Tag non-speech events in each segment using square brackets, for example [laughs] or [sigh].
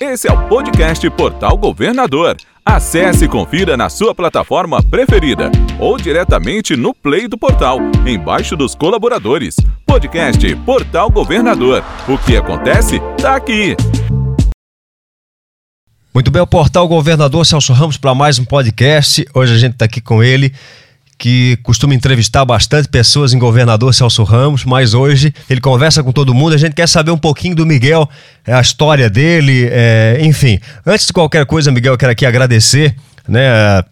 Esse é o podcast Portal Governador. Acesse e confira na sua plataforma preferida ou diretamente no Play do portal, embaixo dos colaboradores. Podcast Portal Governador. O que acontece tá aqui. Muito bem, o Portal Governador Celso Ramos para mais um podcast. Hoje a gente está aqui com ele que costuma entrevistar bastante pessoas em governador Celso Ramos, mas hoje ele conversa com todo mundo. A gente quer saber um pouquinho do Miguel, é, a história dele, é, enfim. Antes de qualquer coisa, Miguel, eu quero aqui agradecer, né?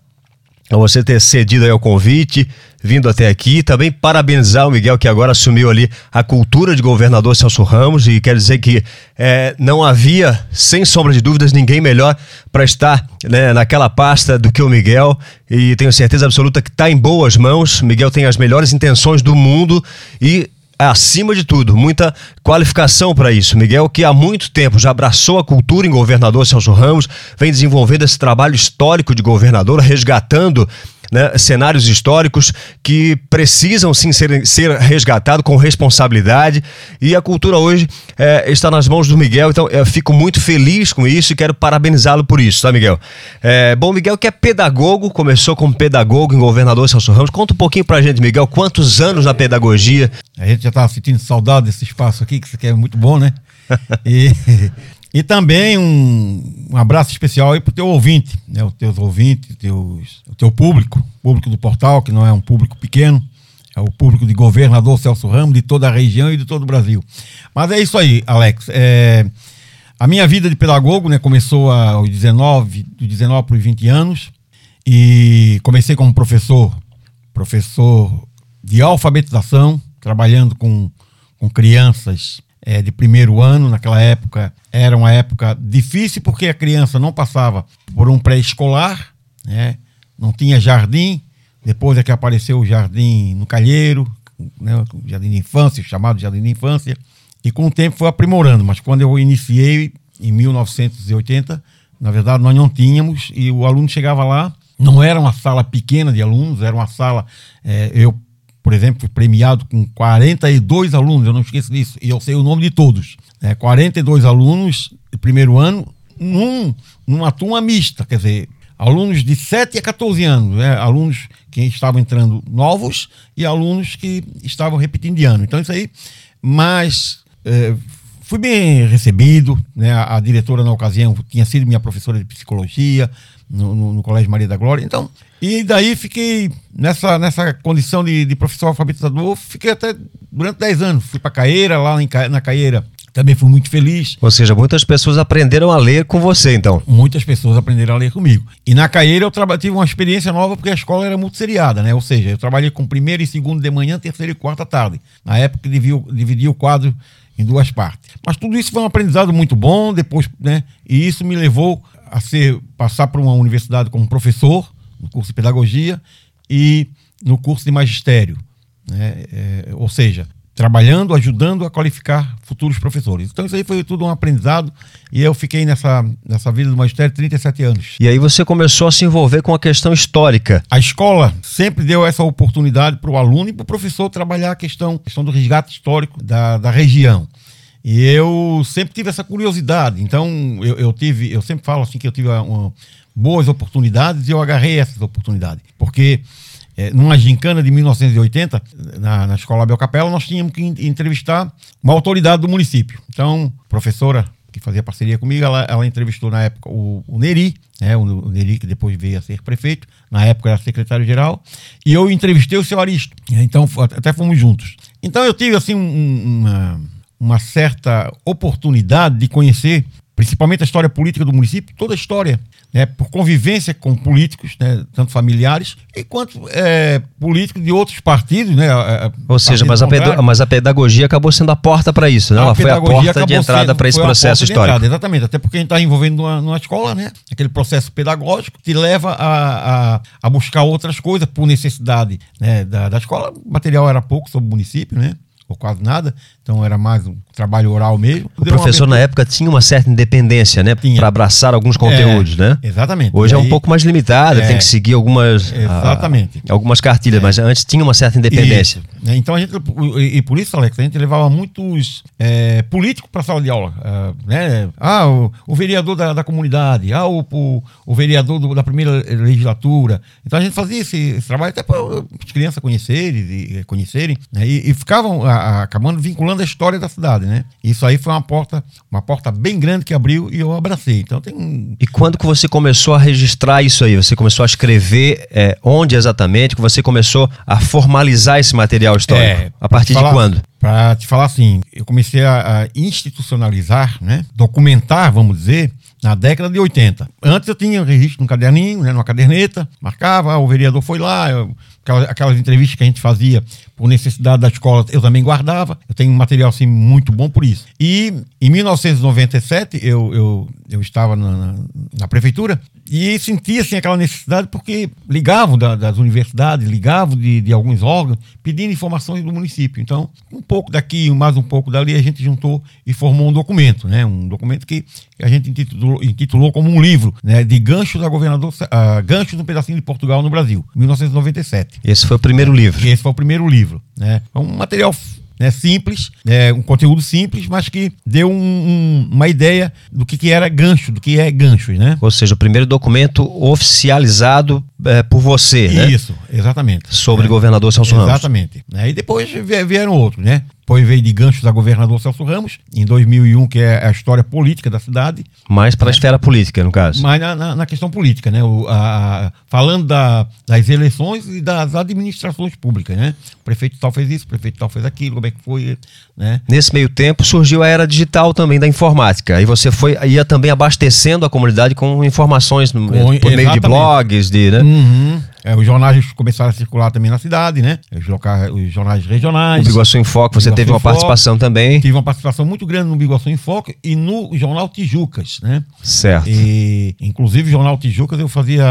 a você ter cedido ao convite, vindo até aqui. Também parabenizar o Miguel, que agora assumiu ali a cultura de governador Celso Ramos, e quer dizer que é, não havia, sem sombra de dúvidas, ninguém melhor para estar né, naquela pasta do que o Miguel. E tenho certeza absoluta que está em boas mãos. Miguel tem as melhores intenções do mundo e acima de tudo, muita qualificação para isso. Miguel, que há muito tempo já abraçou a cultura em governador Celso Ramos, vem desenvolvendo esse trabalho histórico de governador, resgatando né, cenários históricos que precisam sim ser, ser resgatados com responsabilidade. E a cultura hoje é, está nas mãos do Miguel, então eu fico muito feliz com isso e quero parabenizá-lo por isso, tá, Miguel? É, bom, Miguel que é pedagogo, começou como pedagogo em Governador Celso Ramos. Conta um pouquinho pra gente, Miguel, quantos anos na pedagogia? A gente já estava sentindo saudade desse espaço aqui, que isso aqui é muito bom, né? [laughs] e e também um, um abraço especial aí pro teu ouvinte, né? Os teus ouvintes, teus, o teu público, público do portal, que não é um público pequeno, é o público de governador Celso Ramos, de toda a região e de todo o Brasil. Mas é isso aí, Alex. É, a minha vida de pedagogo né, começou aos 19, dos 19 para os 20 anos, e comecei como professor, professor de alfabetização, trabalhando com, com crianças é, de primeiro ano, naquela época era uma época difícil porque a criança não passava por um pré-escolar, né? não tinha jardim, depois é que apareceu o jardim no Calheiro, né? o jardim de infância, chamado jardim de infância, e com o tempo foi aprimorando, mas quando eu iniciei em 1980, na verdade nós não tínhamos, e o aluno chegava lá, não era uma sala pequena de alunos, era uma sala, é, eu por exemplo, fui premiado com 42 alunos, eu não esqueço disso, e eu sei o nome de todos. Né? 42 alunos de primeiro ano num, numa turma mista, quer dizer, alunos de 7 a 14 anos, né? alunos que estavam entrando novos e alunos que estavam repetindo de ano. Então, isso aí, mas é, fui bem recebido, né? a, a diretora na ocasião tinha sido minha professora de psicologia, no, no, no, Colégio Maria da Glória. Então, e daí fiquei nessa, nessa condição de, de professor alfabetizador, fiquei até durante 10 anos. Fui para Caeira, lá em, na Caeira. Também fui muito feliz. Ou seja, muitas pessoas aprenderam a ler com você, então. Muitas pessoas aprenderam a ler comigo. E na Caeira eu tive uma experiência nova porque a escola era muito seriada, né? Ou seja, eu trabalhei com primeiro e segundo de manhã, terceiro e quarta tarde. Na época dividia, dividia o quadro em duas partes. Mas tudo isso foi um aprendizado muito bom, depois, né? E isso me levou a ser passar por uma universidade como professor no curso de pedagogia e no curso de magistério, né? É, ou seja, trabalhando, ajudando a qualificar futuros professores. Então isso aí foi tudo um aprendizado e eu fiquei nessa, nessa vida do magistério 37 anos. E aí você começou a se envolver com a questão histórica. A escola sempre deu essa oportunidade para o aluno e para o professor trabalhar a questão, questão do resgate histórico da, da região. E eu sempre tive essa curiosidade. Então, eu, eu tive, eu sempre falo assim que eu tive uma, uma, boas oportunidades e eu agarrei essas oportunidades. Porque é, numa gincana de 1980, na, na Escola Abel Capela, nós tínhamos que entrevistar uma autoridade do município. Então, professora que fazia parceria comigo, ela, ela entrevistou na época o, o Neri, né, o, o, Neri que depois veio a ser prefeito, na época era secretário-geral, e eu entrevistei o seu Aristo. Então, até fomos juntos. Então, eu tive assim um, uma uma certa oportunidade de conhecer, principalmente a história política do município, toda a história, né, por convivência com políticos, né, tanto familiares, e quanto é, políticos de outros partidos. Né, Ou seja, mas a, mas a, pedagogia acabou sendo a porta para isso, né? Ela foi a porta de entrada para esse processo histórico. Entrada, exatamente, até porque a gente está envolvendo numa, numa, escola, né? aquele processo pedagógico que leva a, a, a buscar outras coisas por necessidade né, da, da escola. O material era pouco sobre o município, né? ou quase nada, então era mais um, trabalho oral mesmo. O professor na época tinha uma certa independência, né? Para abraçar alguns conteúdos, é, né? Exatamente. Hoje é um pouco mais limitado, é, tem que seguir algumas, exatamente. A, algumas cartilhas, é. mas antes tinha uma certa independência. Né, então a gente, e por isso, Alex, a gente levava muitos é, políticos para a sala de aula. Uh, né? Ah, o, o vereador da, da, comunidade, ah, o, o, o vereador do, da primeira legislatura. Então a gente fazia esse, esse trabalho até para as crianças conhecerem, e, conhecerem né? e, e, ficavam a, a, acabando vinculando a história da cidade. Né? Isso aí foi uma porta, uma porta bem grande que abriu e eu abracei. Então tem um... E quando que você começou a registrar isso aí? Você começou a escrever é, onde exatamente que você começou a formalizar esse material? histórico? É, a partir falar, de quando? Para te falar assim, eu comecei a, a, institucionalizar, né, documentar, vamos dizer, na década de 80. Antes eu tinha registro num caderninho, né, numa caderneta, marcava, o vereador foi lá, eu, aquelas, aquelas, entrevistas que a gente fazia por necessidade da escola, eu também guardava. Eu tenho um material assim muito bom por isso. E em 1997 eu, eu, eu estava na, na, prefeitura e sentia assim, aquela necessidade porque ligavam da, das universidades, ligavam de, de, alguns órgãos, pedindo informações do município. Então, um pouco daqui, mais um pouco dali, a gente juntou e formou um documento, né? Um documento que a gente intitulou, intitulou como um livro, né? De ganchos da governador, uh, ganchos no pedacinho de Portugal no Brasil, 1997. Esse foi o primeiro livro. Esse foi o primeiro livro, né? É um material né, simples, é, um conteúdo simples, mas que deu um, um, uma ideia do que, que era gancho, do que é ganchos, né? Ou seja, o primeiro documento oficializado é, por você, Isso, né? Isso, exatamente. Sobre é, governador Celso Ramos. Exatamente. Né? E depois vieram outros, né? Depois veio de ganchos da governador Celso Ramos, em 2001, que é a história política da cidade. Mais para a esfera política, no caso. Mais na, na, na questão política, né? O, a, falando da, das eleições e das administrações públicas, né? O prefeito tal fez isso, o prefeito tal fez aquilo, como é que foi, né? Nesse meio tempo surgiu a era digital também da informática. E você foi ia também abastecendo a comunidade com informações no, com, por meio de blogs, de, né? Uhum. É, os jornais começaram a circular também na cidade, né? Os, locais, os jornais regionais. O Biguaçu em Foco, você teve uma participação também. Tive uma participação muito grande no Biguaçu em Foco e no Jornal Tijucas, né? Certo. E, inclusive, o Jornal Tijucas eu fazia,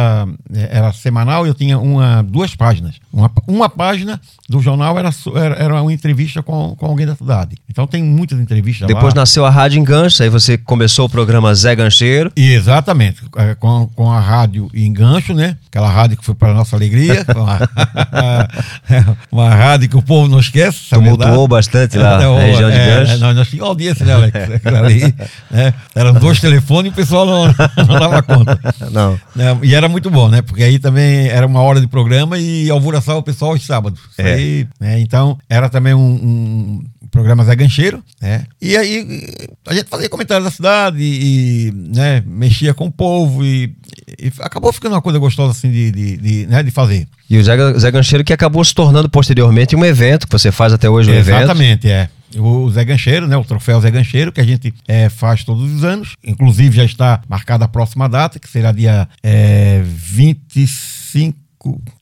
é, era semanal e eu tinha uma, duas páginas. Uma, uma página do jornal era, era, era, uma entrevista com, com alguém da cidade. Então tem muitas entrevistas Depois lá. nasceu a Rádio Engancho, aí você começou o programa Zé Gancheiro. E exatamente, é, com, com a Rádio Engancho, né? Aquela rádio que foi para nossa alegria. [laughs] uma, [laughs] uma rádio que o povo não esquece. Tumultuou bastante lá é, na região de é, Gancho. Nós, nós tínhamos audiência, né, Alex? [laughs] Ali, né? Eram dois telefones e o pessoal não, não dava conta. Não. É, e era muito bom, né? Porque aí também era uma hora de programa e alvoroçava o pessoal aos sábados. É. Aí, né? Então, era também um, um programa Zé Gancheiro, né? E aí a gente fazia comentários da cidade e, e né, mexia com o povo e, e, acabou ficando uma coisa gostosa assim de, de, de, né, de fazer. E o Zé, Zé Gancheiro que acabou se tornando posteriormente um evento, que você faz até hoje um Exatamente, evento. é. O Zé Gancheiro, né? O troféu Zé Gancheiro, que a gente é, faz todos os anos. Inclusive já está marcada a próxima data, que será dia é, 25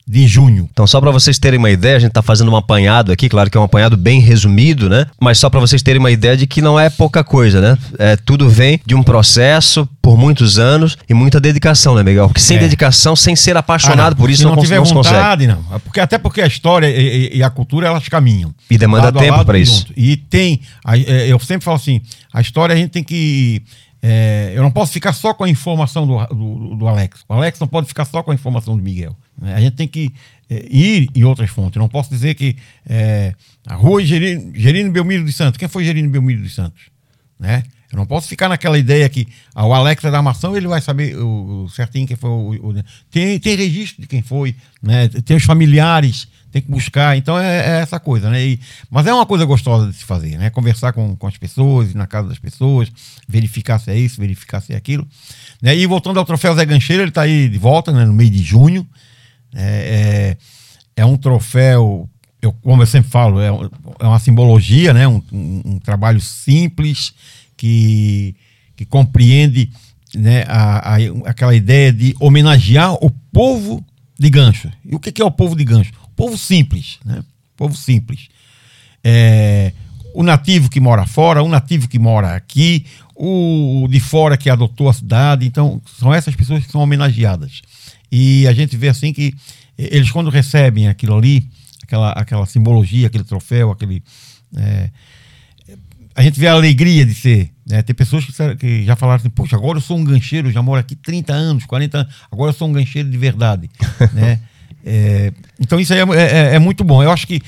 de junho. Então, só para vocês terem uma ideia, a gente está fazendo um apanhado aqui, claro que é um apanhado bem resumido, né? Mas só para vocês terem uma ideia de que não é pouca coisa, né? É, tudo vem de um processo por muitos anos e muita dedicação, né, Miguel? Porque sem é. dedicação, sem ser apaixonado ah, por isso, não, não, tiver não vontade, não. É porque, até porque a história e, e, a cultura, elas caminham. E demanda tempo para isso. E tem, é, eu sempre falo assim, a história a gente tem que é, eu não posso ficar só com a informação do, do, do, Alex. O Alex não pode ficar só com a informação do Miguel. Né? A gente tem que é, ir em outras fontes. Eu não posso dizer que é, a rua Gerino, Gerino Belmiro dos Santos. Quem foi Gerino Belmiro dos Santos? Né? Eu não posso ficar naquela ideia que ah, o Alex é da armação, ele vai saber o, o certinho quem foi. O, o, tem, tem registro de quem foi, né? tem os familiares tem que buscar. Então é, é essa coisa, né? E, mas é uma coisa gostosa de se fazer, né? Conversar com, com as pessoas, ir na casa das pessoas, verificar se é isso, verificar se é aquilo. Né? E voltando ao troféu Zé Gancheiro, ele está aí de volta, né? no mês de junho. É, é, é um troféu, eu, como eu sempre falo, é, é uma simbologia, né? Um, um, um, trabalho simples que, que compreende né, a, a, aquela ideia de homenagear o povo de gancho. E o que, que é o povo de gancho? Povo simples, né? Povo simples. É, o nativo que mora fora, o nativo que mora aqui, o de fora que adotou a cidade. Então, são essas pessoas que são homenageadas. E a gente vê assim que eles, quando recebem aquilo ali, aquela, aquela simbologia, aquele troféu, aquele. É, a gente vê a alegria de ser. Né? Tem pessoas que, que, já falaram assim, poxa, agora eu sou um gancheiro, já moro aqui 30 anos, 40 anos, agora eu sou um gancheiro de verdade. [laughs] né? É, então isso aí é, é, é, muito bom. Eu acho que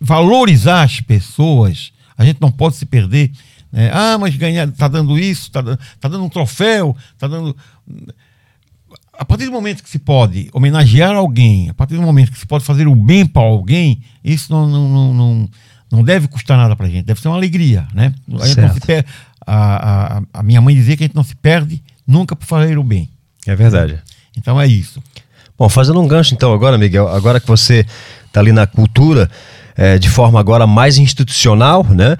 valorizar as pessoas, a gente não pode se perder. Né? Ah, mas ganhar, tá dando isso, tá, tá dando um troféu, tá dando. A partir do momento que se pode homenagear alguém, a partir do momento que se pode fazer o bem para alguém, isso não, não, não, não, não deve custar nada para a gente, deve ser uma alegria. Né? A, per... a, a, a minha mãe dizia que a gente não se perde nunca por fazer o bem. É verdade. Então é isso. Bom, fazendo um gancho então agora, Miguel, agora que você está ali na cultura, é, de forma agora mais institucional, né?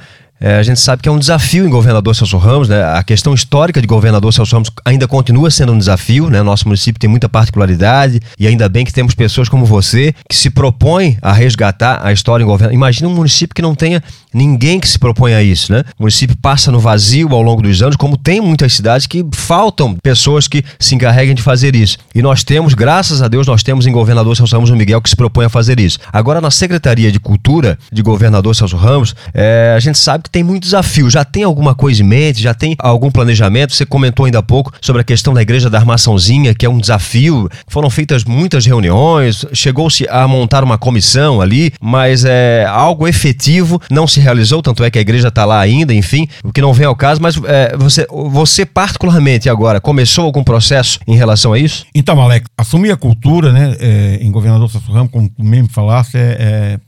É, a gente sabe que é um desafio em governador Celso Ramos, né? A questão histórica de governador Celso Ramos ainda continua sendo um desafio, né? Nosso município tem muita particularidade e ainda bem que temos pessoas como você que se propõem a resgatar a história em governo. Imagina um município que não tenha ninguém que se propõe a isso, né? O município passa no vazio ao longo dos anos, como tem muitas cidades que faltam pessoas que se encarreguem de fazer isso. E nós temos, graças a Deus, nós temos em governador Celso Ramos o Miguel que se propõe a fazer isso. Agora, na Secretaria de Cultura de governador Celso Ramos, é, a gente sabe que tem muito desafio. Já tem alguma coisa em mente? Já tem algum planejamento? Você comentou ainda há pouco sobre a questão da Igreja da Armaçãozinha, que é um desafio. Foram feitas muitas reuniões, chegou-se a montar uma comissão ali, mas é algo efetivo não se realizou, tanto é que a igreja está lá ainda, enfim, o que não vem ao caso, mas é, você, você particularmente agora, começou algum processo em relação a isso? Então, Alex, assumir a cultura, né, é, em governador Celso Ramos, como tu mesmo falasse, é, é,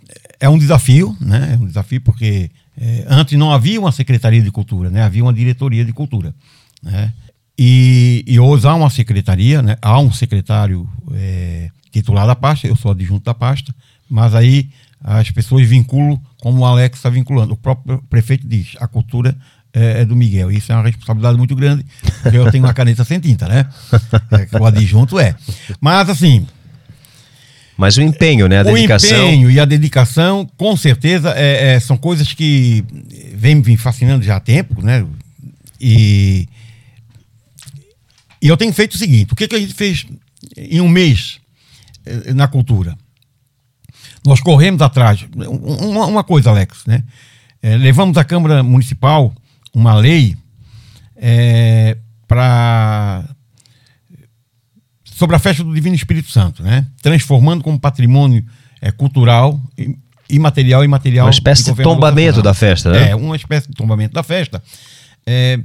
é, um desafio, né, é um desafio porque é, antes não havia uma secretaria de cultura, né, havia uma diretoria de cultura, né, e, e hoje há uma secretaria, né, há um secretário é, titular da pasta, eu sou adjunto da pasta, mas aí as pessoas vinculam como o Alex está vinculando. O próprio prefeito diz, a cultura é, é, do Miguel. Isso é uma responsabilidade muito grande, porque eu tenho uma caneta sem tinta, né? É, o adjunto é. Mas assim. Mas o empenho, né? A dedicação. O empenho e a dedicação, com certeza, é, é, são coisas que vem me fascinando já há tempo, né? E, e eu tenho feito o seguinte: o que, que a gente fez em um mês eh, na cultura? Nós corremos atrás. Uma, uma coisa, Alex, né? É, levamos à Câmara Municipal uma lei é, para sobre a festa do Divino Espírito Santo, né? Transformando como patrimônio é, cultural, imaterial e material. Uma espécie de, de tombamento da festa, né? É, uma espécie de tombamento da festa. É,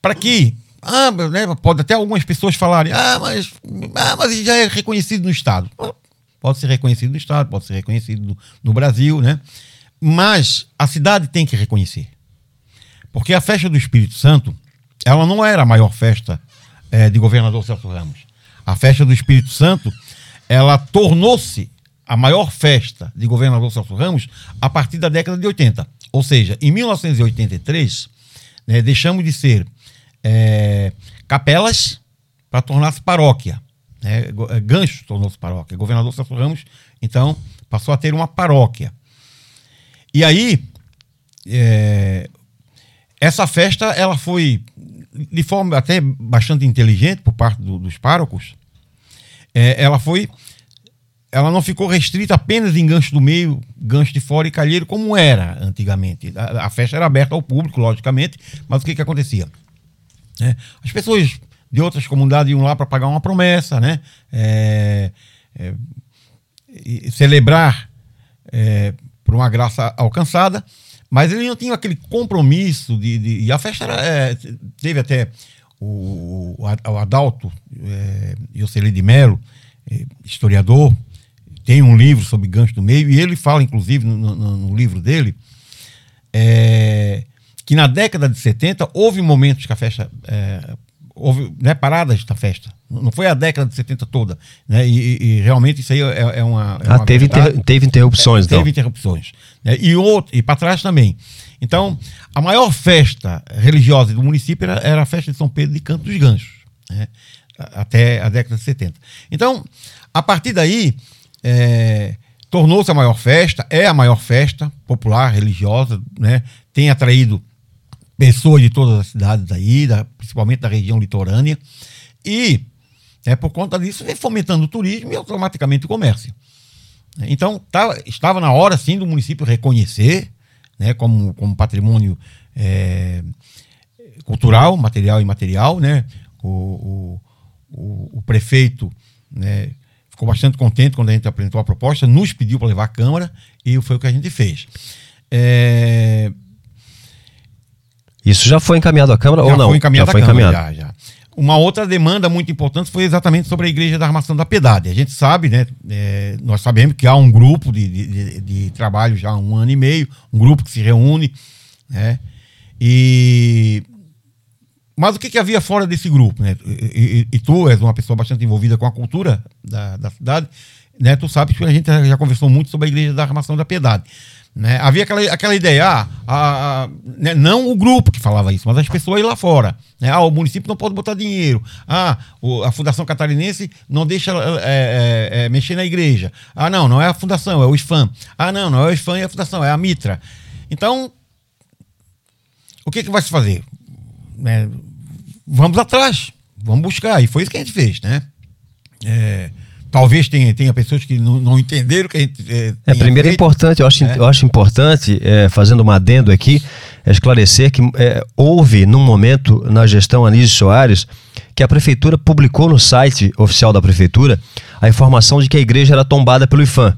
para que ah, né, pode até algumas pessoas falarem, ah, mas, ah, mas já é reconhecido no Estado. Pode ser reconhecido no Estado, pode ser reconhecido no, no Brasil, né? Mas a cidade tem que reconhecer. Porque a festa do Espírito Santo, ela não era a maior festa é, de governador Celso Ramos. A festa do Espírito Santo, ela tornou-se a maior festa de governador Celso Ramos a partir da década de 80. Ou seja, em 1983, né, deixamos de ser é, capelas para tornar-se paróquia. Né? É, Gancho tornou-se paróquia. Governador Celso Ramos, então, passou a ter uma paróquia. E aí, é, essa festa ela foi de forma até bastante inteligente por parte do, dos párocos. É, ela foi, ela não ficou restrita apenas em gancho do meio, gancho de fora e calheiro como era antigamente. A, a festa era aberta ao público, logicamente, mas o que que acontecia? É, as pessoas de outras comunidades iam lá para pagar uma promessa, né? É, é, celebrar é, por uma graça alcançada, mas ele não tinha aquele compromisso de. de e a festa era, é, teve até o, o, Adalto é, de Mello, é, historiador, tem um livro sobre gancho do meio, e ele fala, inclusive, no, no, no livro dele, é, que na década de 70 houve momentos que a festa é, houve né, paradas da festa. Não foi a década de 70 toda. Né? E, e realmente isso aí é, é uma. É ah, teve, inter, teve interrupções, é, então. Teve interrupções. Né? E, outro, e para trás também. Então, a maior festa religiosa do município era, era a festa de São Pedro de Canto dos Ganchos, né? até a década de 70. Então, a partir daí, é, tornou-se a maior festa, é a maior festa popular, religiosa, né? tem atraído pessoas de todas as cidades aí, da, principalmente da região litorânea, e é, por conta disso vem fomentando o turismo e automaticamente o comércio. Então, tá, estava na hora, sim, do município reconhecer né, como, como patrimônio é, cultural, material e imaterial. Né? O, o, o, prefeito né, ficou bastante contente quando a gente apresentou a proposta, nos pediu para levar à Câmara e foi o que a gente fez. É, Isso já foi encaminhado à Câmara já ou não? Foi encaminhado já foi à Câmara, encaminhado. já, já. Uma outra demanda muito importante foi exatamente sobre a Igreja da Armação da Piedade. A gente sabe, né? é, nós sabemos que há um grupo de, de, de- de trabalho já há um ano e meio, um grupo que se reúne, né? E mas o que, que havia fora desse grupo, né? E, e- e tu és uma pessoa bastante envolvida com a cultura da, da cidade, né? Tu sabes que a gente já conversou muito sobre a Igreja da Armação da Piedade. Né? Havia aquela, aquela ideia, ah, a- a- né, não o grupo que falava isso, mas as pessoas lá fora. Né? Ah, o município não pode botar dinheiro. Ah, o- a Fundação Catarinense não deixa é, é, é, mexer na igreja. Ah, não, não é a Fundação, é o IFAM. Ah, não, não é o IFAM, é a Fundação, é a Mitra. Então, o que, que vai se fazer? Né, vamos atrás, vamos buscar. E foi isso que a gente fez, né? É, talvez tenha, tenha pessoas que não, não entenderam o que a gente. É, É, primeiro é feito. importante, eu acho, É. eu acho importante, é, fazendo um adendo aqui, é esclarecer que é, houve, num momento, na gestão Anísio Soares, que a prefeitura publicou no site oficial da prefeitura a informação de que a igreja era tombada pelo IFAM.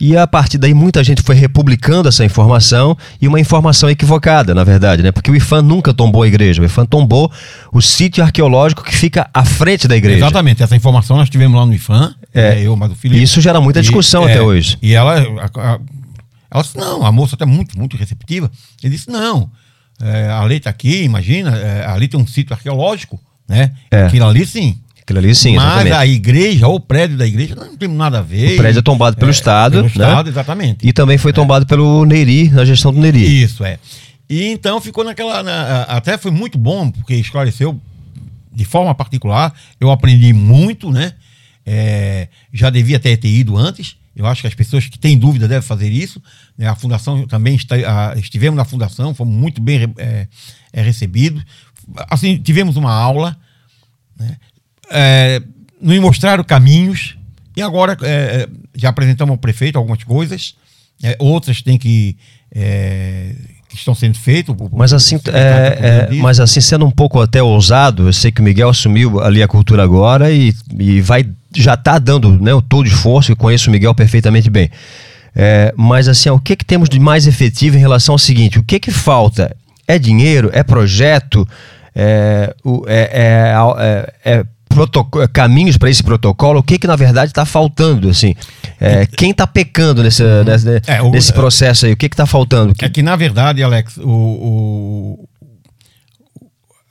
E a partir daí muita gente foi republicando essa informação e uma informação equivocada, na verdade, né? Porque o IFAM nunca tombou a igreja, o IFAM tombou o sítio arqueológico que fica à frente da igreja. Exatamente, essa informação nós tivemos lá no IFAM, É. é, eu, mas o Felipe. E isso gera muita E, discussão é, até hoje. E ela, a- a- ela disse, não, a moça até muito, muito receptiva. Ele disse, não, é, a lei está aqui, imagina, é, ali tem um sítio arqueológico, né? É. Aquilo ali sim. Aquilo ali sim, mas exatamente. a igreja, ou o prédio da igreja, não tem nada a ver. O prédio é tombado pelo Estado, Pelo né? Estado, exatamente. E também foi tombado pelo Neri, na gestão do Neri. Isso, é. E então ficou naquela. na- até foi muito bom, porque esclareceu de forma particular. Eu aprendi muito, né? É, já devia ter, ter ido antes. Eu acho que as pessoas que têm dúvida devem fazer isso. né? A fundação também está, a- estivemos na fundação, fomos muito bem é, é, recebidos. Assim, tivemos uma aula, né? É, nos mostraram caminhos e agora é, já apresentamos ao prefeito algumas coisas, é, outras têm que, é, que estão sendo o- Mas assim, é, é, mas assim, sendo um pouco até ousado, eu sei que o Miguel assumiu ali a cultura agora e, e vai já está dando né, o todo esforço, eu conheço o Miguel perfeitamente bem. É, mas assim, o que, que temos de mais efetivo em relação ao seguinte? O que, que falta? É dinheiro? É projeto? É, o- é- é- é- é caminhos para esse protocolo? O que, que na verdade está faltando? Assim? É, quem está pecando nesse, nesse, É, o- nesse processo aí? O que está faltando? É que, na verdade, Alex, o, o-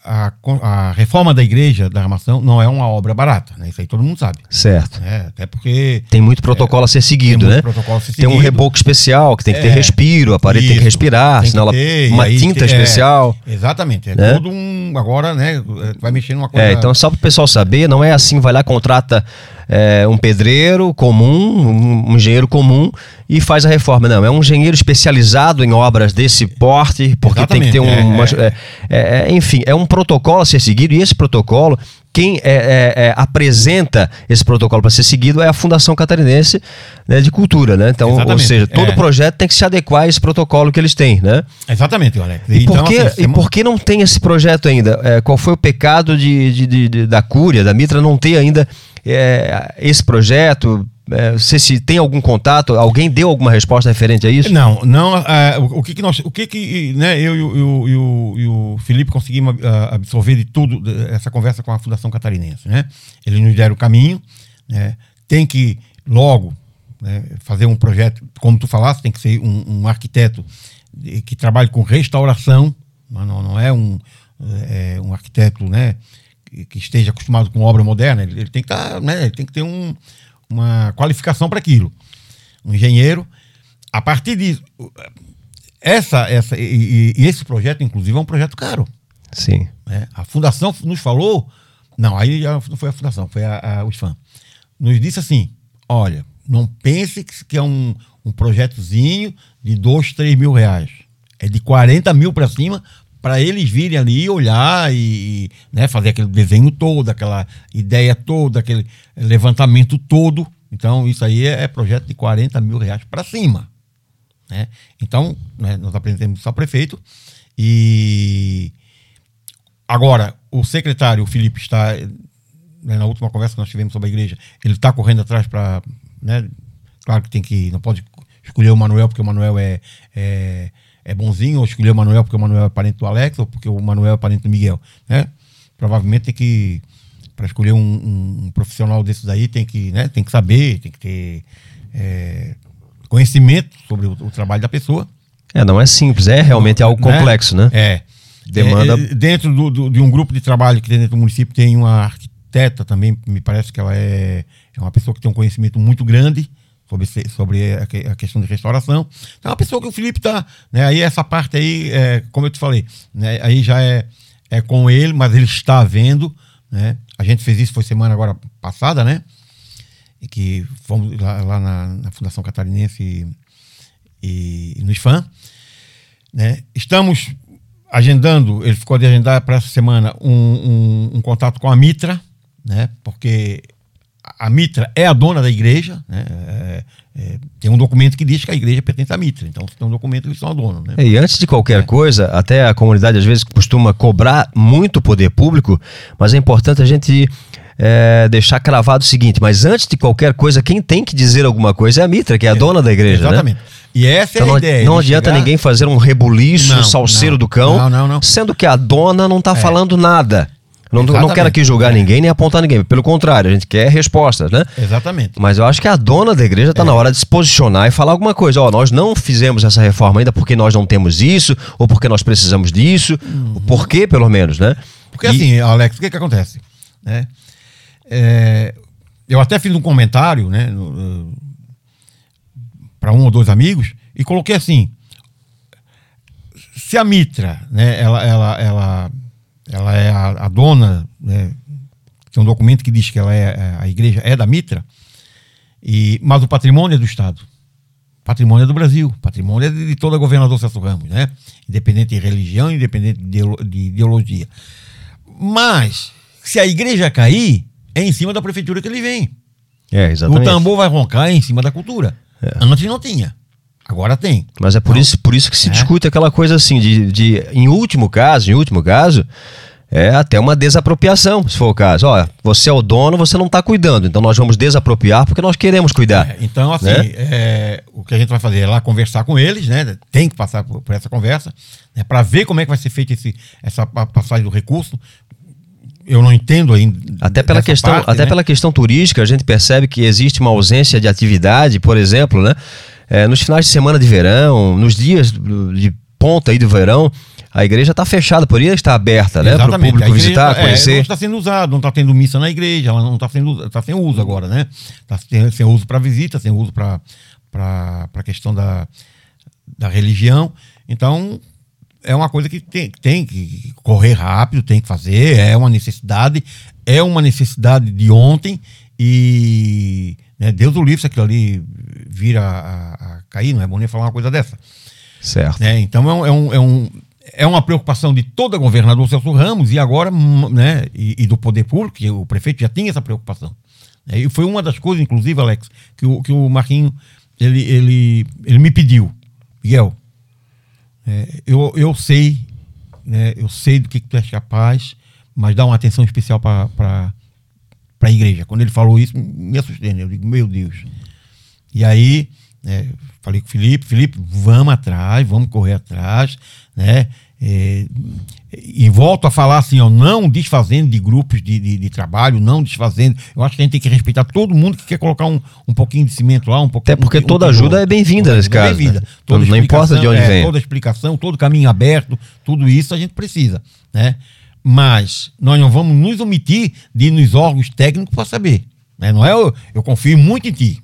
a, a reforma da igreja da armação não é uma obra barata, né? Isso aí todo mundo sabe. Certo. né? Até porque Tem muito protocolo a ser seguido, muito né? protocolo a ser Tem um seguido. reboco especial que tem que ter É, respiro, a parede tem que isso, respirar, tem senão que ela ter, e uma aí tinta tem- é, especial. exatamente. É né? todo um. Agora, né? Vai mexer numa coisa. É, então só para o pessoal saber, não é assim, vai lá, contrata é, um pedreiro comum, um, engenheiro comum e faz a reforma. Não, é um engenheiro especializado em obras desse porte, porque tem que ter um. Exatamente, uma- é, é, é, é, enfim, é um protocolo a ser seguido e esse protocolo. Quem é, é, é, apresenta esse protocolo para ser seguido é a Fundação Catarinense né, de Cultura, né? Então, ou Exatamente, seja, todo é. projeto tem que se adequar a esse protocolo que eles têm, né? Exatamente, Alex. E, então, por, que, assim, e por que não tem esse projeto ainda? É, qual foi o pecado de, de- de- de- da Cúria, da Mitra, não ter ainda é, esse projeto? É, você se tem algum contato? Alguém deu alguma resposta referente a isso? Não, não. ah, o, que que nós, o que que né, eu e o, Felipe conseguimos ah, absorver de tudo essa conversa com a Fundação Catarinense, né? Eles nos deram o caminho, né? Tem que logo né, fazer um projeto, como tu falaste, tem que ser um, um arquiteto que trabalhe com restauração, não, não, é um, é, um arquiteto, né? Que, esteja acostumado com obra moderna. Ele, ele tem que estar, né? Ele tem que ter um, uma qualificação para aquilo. Um engenheiro a partir disso, essa, essa, e, e- esse projeto, inclusive, é um projeto caro. Sim. né? A fundação nos falou, não, aí já não foi a fundação, foi a, a, o SFAM. Nos disse assim: olha, não pense que, que é um, um projetozinho de 2, 3 mil reais. É de 40 mil para cima para eles virem ali olhar e né, fazer aquele desenho todo, aquela ideia toda, aquele levantamento todo. Então, isso aí é, é projeto de 40 mil reais para cima. Né? Então, né, nós apresentamos isso ao prefeito e agora o secretário, Felipe, está né, na última conversa que nós tivemos sobre a igreja, ele está correndo atrás para, né, claro que tem que, não pode escolher o Manuel porque o Manuel é, é, é bonzinho, ou escolher o Manuel porque o Manuel é parente do Alex, ou porque o Manuel é parente do Miguel, né? Provavelmente tem que para escolher um, um, um, profissional desses aí tem que, né, tem que saber, tem que ter é, conhecimento sobre o, o, trabalho da pessoa. É, não é simples, é realmente algo né? complexo, né? É. Demanda. É, dentro do, do, de um grupo de trabalho que tem dentro do município tem uma arquiteta também, me parece que ela é, é uma pessoa que tem um conhecimento muito grande sobre, sobre a, questão de restauração. Então, é uma pessoa que o Felipe está. Né, aí, essa parte aí, é, como eu te falei, né, aí já é, é com ele, mas ele está vendo. Né? A gente fez isso, foi semana agora passada, né? E que fomos lá, lá na, na, Fundação Catarinense e, e, no IFAM. Né? Estamos agendando, ele ficou de agendar para essa semana um, um, um, contato com a Mitra, né? Porque a Mitra é a dona da igreja, né? É, é, tem um documento que diz que a igreja pertence à Mitra, então tem um documento que eles são a dona. Né? E antes de qualquer é. coisa, até a comunidade às vezes costuma cobrar muito poder público, mas é importante a gente é, deixar cravado o seguinte: mas antes de qualquer coisa, quem tem que dizer alguma coisa é a Mitra, que é a dona da igreja. Né? Exatamente. Né? E essa então é a não, ideia. Não adianta chegar... ninguém fazer um rebuliço, não, salseiro não, do cão, não, sendo que a dona não está é. falando nada. Não, não quero aqui julgar ninguém nem apontar ninguém. Pelo contrário, a gente quer respostas, né? Exatamente. Mas eu acho que a dona da igreja está é. na hora de se posicionar e falar alguma coisa. Ó, nós não fizemos essa reforma ainda porque nós não temos isso, ou porque nós precisamos disso, uhum. por quê, pelo menos, né? Porque e... assim, Alex, o que, que acontece? Né? É, eu até fiz um comentário, né? Para um ou dois amigos, e coloquei assim: se a Mitra, né, ela, ela, ela ela é a, a dona, né, tem um documento que diz que ela é, é, a igreja é da Mitra, e, mas o patrimônio é do Estado. Patrimônio é do Brasil, patrimônio é de, toda governador Celso Ramos, né? Independente de religião, independente de, de ideologia. Mas, se a igreja cair, é em cima da prefeitura que ele vem. É, exatamente. O tambor vai roncar em cima da cultura. É. Antes não tinha. Agora tem. Mas é por, então, isso, por isso que se é. discute aquela coisa assim, de, de, em último caso, em último caso, é até uma desapropriação, se for o caso. Ó, você é o dono, você não está cuidando, então nós vamos desapropriar porque nós queremos cuidar. É, então, assim, né? é, o que a gente vai fazer é lá conversar com eles, né? Tem que passar por, por essa conversa, né? para ver como é que vai ser feita essa passagem do recurso. Eu não entendo ainda. Até pela questão, parte, até né? pela questão turística, a gente percebe que existe uma ausência de atividade, por exemplo, né? É, nos finais de semana de verão, nos dias de ponta aí do verão, a igreja está fechada, poderia estar aberta, né? Para o público visitar, é, conhecer. não está sendo usado, não está tendo missa na igreja, ela não está sendo está sem uso agora, né? Está sem, sem uso para visita, sem uso para a questão da, da religião. Então, é uma coisa que tem, tem que correr rápido, tem que fazer, é uma necessidade, é uma necessidade de ontem e né, Deus o livre se aquilo ali vira a, a, cair, não é bom nem falar uma coisa dessa. Certo. Né, então é um, é, um, é uma preocupação de todo governador Celso Ramos e agora, né, e, e do poder público, que o prefeito já tinha essa preocupação. É, e foi uma das coisas, inclusive, Alex, que o, que o Marquinho ele, ele, ele me pediu. Miguel, é, eu, eu sei, né, eu sei do que, que tu és capaz, mas dá uma atenção especial para a igreja. Quando ele falou isso, me assustei, né? Eu digo, meu Deus. E aí, né, falei com o Felipe, Felipe, vamos atrás, vamos correr atrás, né? É, e volto a falar assim, ó, não desfazendo de grupos de, de, de, trabalho, não desfazendo. Eu acho que a gente tem que respeitar todo mundo que quer colocar um, um pouquinho de cimento lá, um pouquinho. Até porque um, toda um, ajuda é bem-vinda nesse caso. Bem né? Toda não importa de onde é, vem. Toda explicação, todo caminho aberto, tudo isso a gente precisa, né? Mas nós não vamos nos omitir de ir nos órgãos técnicos para saber. Né? Não é eu, eu confio muito em ti.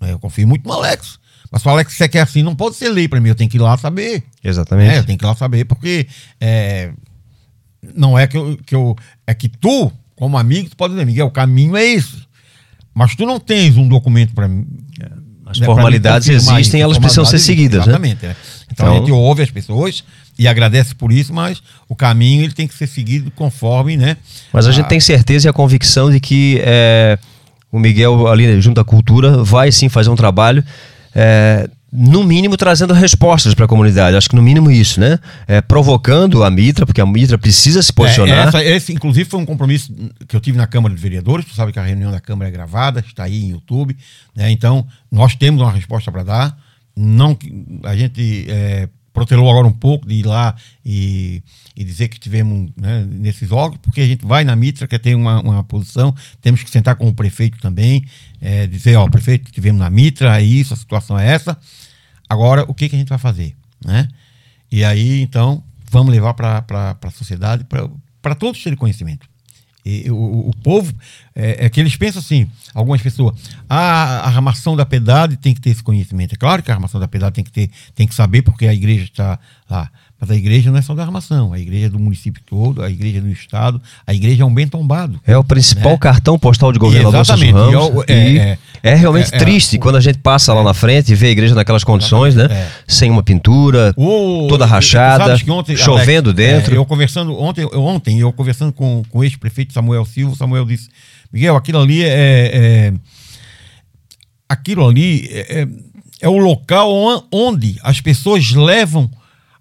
Né? Eu confio muito no Alex. Mas se o Alex você quer assim, não pode ser lei para mim. Eu tenho que ir lá saber. Exatamente. É, eu tenho que ir lá saber, porque é, não é que eu, que eu. É que tu, como amigo, tu pode dizer, Miguel, o caminho é esse. Mas tu não tens um documento para mim. As né, formalidades existem, elas precisam ser seguidas, né? exatamente, né? Então, então, a gente ouve as pessoas e agradece por isso, mas o caminho ele tem que ser seguido conforme, né? Mas a, a... gente tem certeza e a convicção de que é, o Miguel ali junto à cultura vai sim fazer um trabalho é, no mínimo trazendo respostas para a comunidade. Acho que no mínimo isso, né? É, provocando a Mitra, porque a Mitra precisa se posicionar. É, essa, esse, inclusive, foi um compromisso que eu tive na Câmara de Vereadores. Tu sabe que a reunião da Câmara é gravada, está aí em YouTube. Né? Então, nós temos uma resposta para dar. Não, a gente é, protelou agora um pouco de ir lá e, e dizer que tivemos né, nesses órgãos, porque a gente vai na Mitra, quer ter uma, uma posição, temos que sentar com o prefeito também, é, dizer, ó, prefeito, tivemos na Mitra, é isso, a situação é essa. Agora, o que, que a gente vai fazer? Né? E aí, então, vamos levar para a sociedade, para todos terem conhecimento. E, o, o, povo, é, é, que eles pensam assim, algumas pessoas, ah, a armação da piedade tem que ter esse conhecimento. É claro que a armação da piedade tem que ter, tem que saber porque a igreja está lá. Mas a igreja não é só da armação, a igreja é do município todo, a igreja é do estado, a igreja é um bem tombado. É o principal né? cartão postal de governador Exatamente. Ramos. É, e é, é, realmente é, triste é, quando a gente passa lá na frente e vê a igreja naquelas condições, né? É. Sem uma pintura, o, toda rachada, ontem, chovendo Alex, dentro. eu conversando ontem, ontem eu conversando com, com o ex-prefeito Samuel Silva, Samuel disse, Miguel, aquilo ali é, aquilo ali é, o local onde as pessoas levam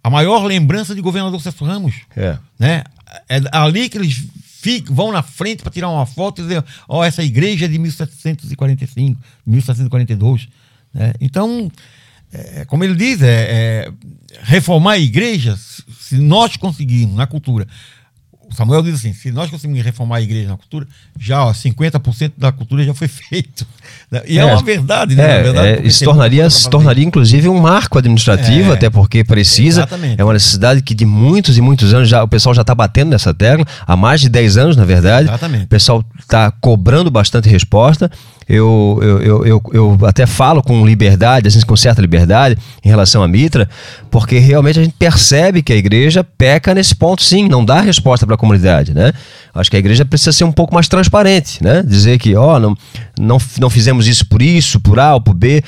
a maior lembrança de governador Celso Ramos. É. Né? É ali que eles ficam, vão na frente para tirar uma foto e dizer: ó, oh, essa igreja é de 1745, 1742. Né? Então, é, como ele diz, é, é, reformar a igreja, se nós conseguirmos na cultura Samuel diz assim: se nós conseguirmos reformar a igreja na cultura, já ó, 50% da cultura já foi feito. [laughs] E é, é uma verdade, né? É, verdade, é, se tornaria, se tornaria inclusive um marco administrativo, é, até porque precisa. Exatamente. É uma necessidade que de muitos e muitos anos já o pessoal já está batendo nessa tecla, há mais de 10 anos, na verdade. Exatamente. O pessoal está cobrando bastante resposta eu, eu, eu, eu, até falo com liberdade, assim, com certa liberdade, em relação à Mitra, porque realmente a gente percebe que a igreja peca nesse ponto, sim, não dá resposta para a comunidade, né? Acho que a igreja precisa ser um pouco mais transparente, né? Dizer que, ó, não, não, não fizemos isso por isso, por A ou por B,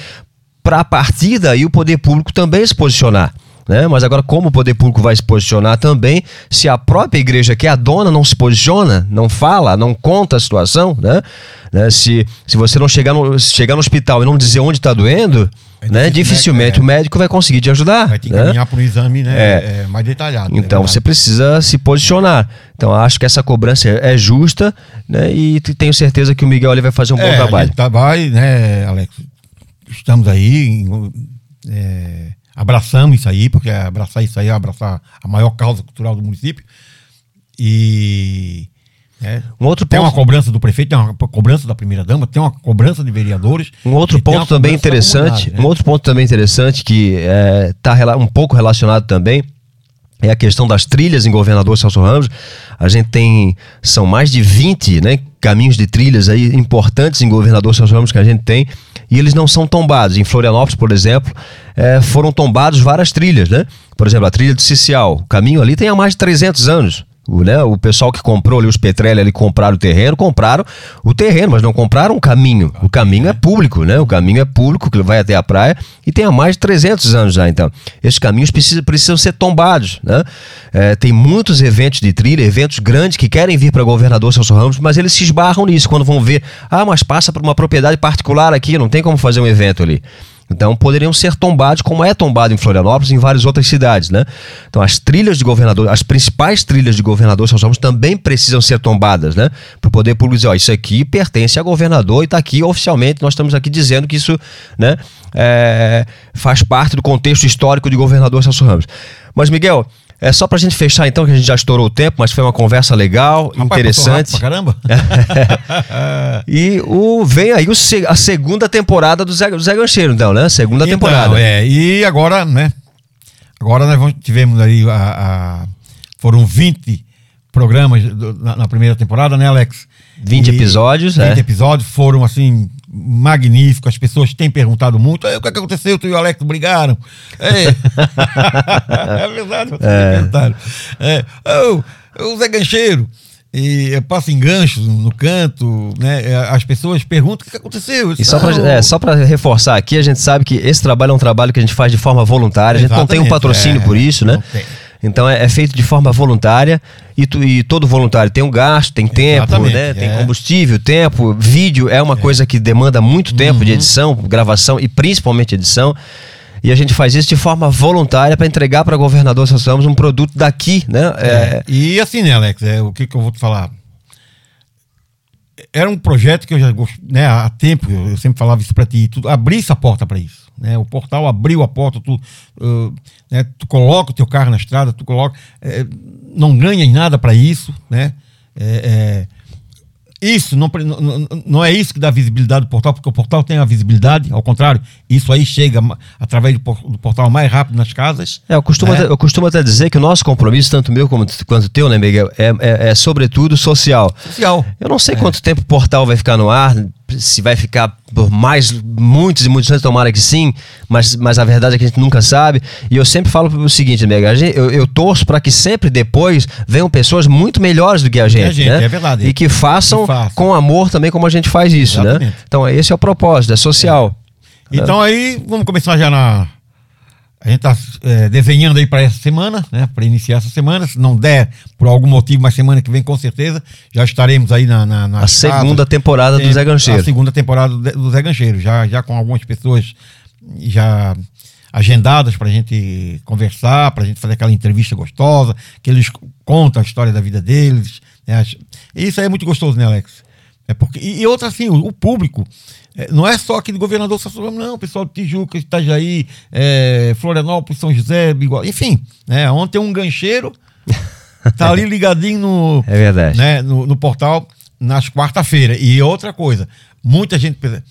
para a partir daí o poder público também se posicionar. Né? Mas agora, como o poder público vai se posicionar também, se a própria igreja, que é a dona, não se posiciona, não fala, não conta a situação, né? né? Se, se você não chegar no, chegar no hospital e não dizer onde está doendo, é né? dificilmente é, o médico vai conseguir te ajudar. Vai te encaminhar né? para um exame né? É. é. mais detalhado. Né? Então você precisa se posicionar. Então acho que essa cobrança é, é justa né? e tenho certeza que o Miguel vai fazer um bom trabalho. A vai, né, Alex? Estamos aí. É, abraçamos isso aí, porque abraçar isso aí é abraçar a maior causa cultural do município. E. É, um outro tem ponto... uma cobrança do prefeito, tem uma cobrança da primeira dama, tem uma cobrança de vereadores. Um outro ponto também interessante, né? um outro ponto também interessante que está é, um pouco relacionado também é a questão das trilhas em Governador Celso Ramos. A gente tem, são mais de 20 né, caminhos de trilhas aí importantes em Governador Celso Ramos que a gente tem e eles não são tombados. Em Florianópolis, por exemplo, é, foram tombados várias trilhas, né? Por exemplo, a trilha do Cicial, o caminho ali tem há mais de 300 anos. O, né, o pessoal que comprou ali, os Petrelli ali compraram o terreno, compraram o terreno, mas não compraram o caminho. O caminho é público, né? O caminho é público, que vai até a praia e tem há mais de 300 anos já, então. Esses caminhos precisam, precisam ser tombados, né? É, tem muitos eventos de trilha, eventos grandes que querem vir para governador Celso Ramos, mas eles se esbarram nisso quando vão ver, ah, mas passa por uma propriedade particular aqui, não tem como fazer um evento ali. Então poderiam ser tombados, como é tombado em Florianópolis e em várias outras cidades, né? Então as trilhas de governador, as principais trilhas de governador São Paulo também precisam ser tombadas, né? Para o poder público dizer, ó, isso aqui pertence a governador e está aqui oficialmente, nós estamos aqui dizendo que isso, né, é, faz parte do contexto histórico de governador Celso Ramos. Mas Miguel, é só pra gente fechar então, que a gente já estourou o tempo, mas foi uma conversa legal, Rapaz, interessante. Pra caramba. [laughs] e o, vem aí o, a segunda temporada do Zé, do Zé Gancheiro, então, né? Segunda então, temporada. É, e agora, né? Agora nós tivemos aí a, a foram 20 programas na, na, primeira temporada, né, Alex? 20 e episódios, 20 é. episódios foram assim magnífico, as pessoas têm perguntado muito, o que, é que aconteceu, tu e o Alex brigaram? É, [laughs] é verdade, vocês é. perguntaram. É, oh, o Zé Gancheiro, e passa em ganchos no canto, né? É, as pessoas perguntam o que aconteceu. E só para é, reforçar aqui, a gente sabe que esse trabalho é um trabalho que a gente faz de forma voluntária, a gente não tem um patrocínio é, por isso, né? Não tem. Então é, é, feito de forma voluntária e, tu, e, todo voluntário tem um gasto, tem tempo, né? tem é. combustível, tempo. Vídeo é uma é. coisa que demanda muito tempo uhum. de edição, gravação e principalmente edição. E a gente faz isso de forma voluntária para entregar para governador Celso Ramos um produto daqui, né? É, e assim, né, Alex, é, o que, que eu vou te falar? Era um projeto que eu já gost... né, há tempo, eu sempre falava isso para ti, tu abrisse a porta para isso. Né? O portal abriu a porta, tu, uh, né, tu coloca o teu carro na estrada, tu coloca. É, não ganhas nada para isso, né? É, é, isso não, não, não é isso que dá visibilidade do portal, porque o portal tem a visibilidade, ao contrário, isso aí chega através do, do portal mais rápido nas casas. É, eu, costumo né? até, eu costumo até dizer que o nosso compromisso, tanto meu como, quanto teu, né, Miguel, é, é, é sobretudo social. Social. Eu não sei é. quanto tempo o portal vai ficar no ar, se vai ficar por mais muitos e muitos anos, tomara que sim, mas, mas a verdade é que a gente nunca sabe. E eu sempre falo o seguinte, Mega, eu, eu torço para que sempre depois venham pessoas muito melhores do que a gente. a gente né? É verdade. E que façam que com amor também como a gente faz isso, né? Exatamente. né? Então esse é o propósito, é social. É. Então aí, vamos começar já na a gente está é, desenhando aí para essa semana, né? Para iniciar essa semana. Se não der por algum motivo, mas semana que vem com certeza já estaremos aí na, na, na a segunda temporada do Zé Gancheiro. A segunda temporada do Zé Gancheiro, já já com algumas pessoas já agendadas para a gente conversar, para a gente fazer aquela entrevista gostosa, que eles contam a história da vida deles. Né? Isso aí é muito gostoso, né, Alex? É porque e, outra assim, o, o público é, não é só aqui do governador não, pessoal de Tijuca, Itajaí, é, Florianópolis, São José, Bigode, enfim, né? Ontem um gancheiro [laughs] tá ali ligadinho no, é verdade. Né, no, no portal nas quarta-feira. E outra coisa, muita gente pensa,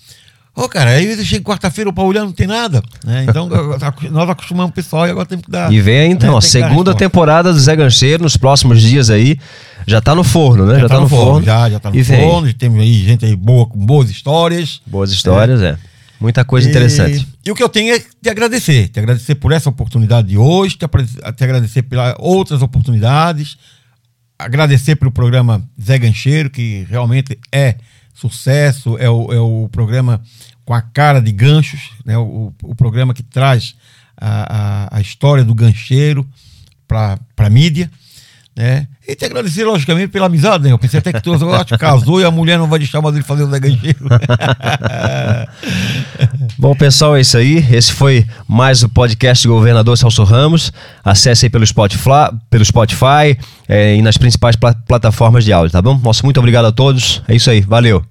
Ô, oh, cara, aí eu chego quarta-feira, o Paulhão não tem nada. Né? Então, [laughs] nós acostumamos o pessoal e agora temos que dar. E vem aí, então, né? a segunda temporada do Zé Gancheiro nos próximos dias aí. Já tá no forno, né? Já, já tá, tá, no, forno. forno. Já, já tá no e forno. Vem. Temos aí gente aí boa, com boas histórias. Boas histórias, é. é. Muita coisa e, interessante. E o que eu tenho é te agradecer. Te agradecer por essa oportunidade de hoje, te, te agradecer pelas outras oportunidades, agradecer pelo programa Zé Gancheiro, que realmente é sucesso, é o, é o programa com a cara de ganchos, né? o, o programa que traz a, a, a história do gancheiro para a mídia. Né? E te agradecer, logicamente, pela amizade, né? Eu pensei até que tu acho, casou e a mulher não vai deixar mais ele fazer o Zé. [laughs] Bom, pessoal, é isso aí. Esse foi mais o podcast do governador Celso Ramos. Acesse aí pelo Spotify, pelo Spotify é, e nas principais pl plataformas de áudio, tá bom? Nosso muito obrigado a todos. É isso aí. Valeu.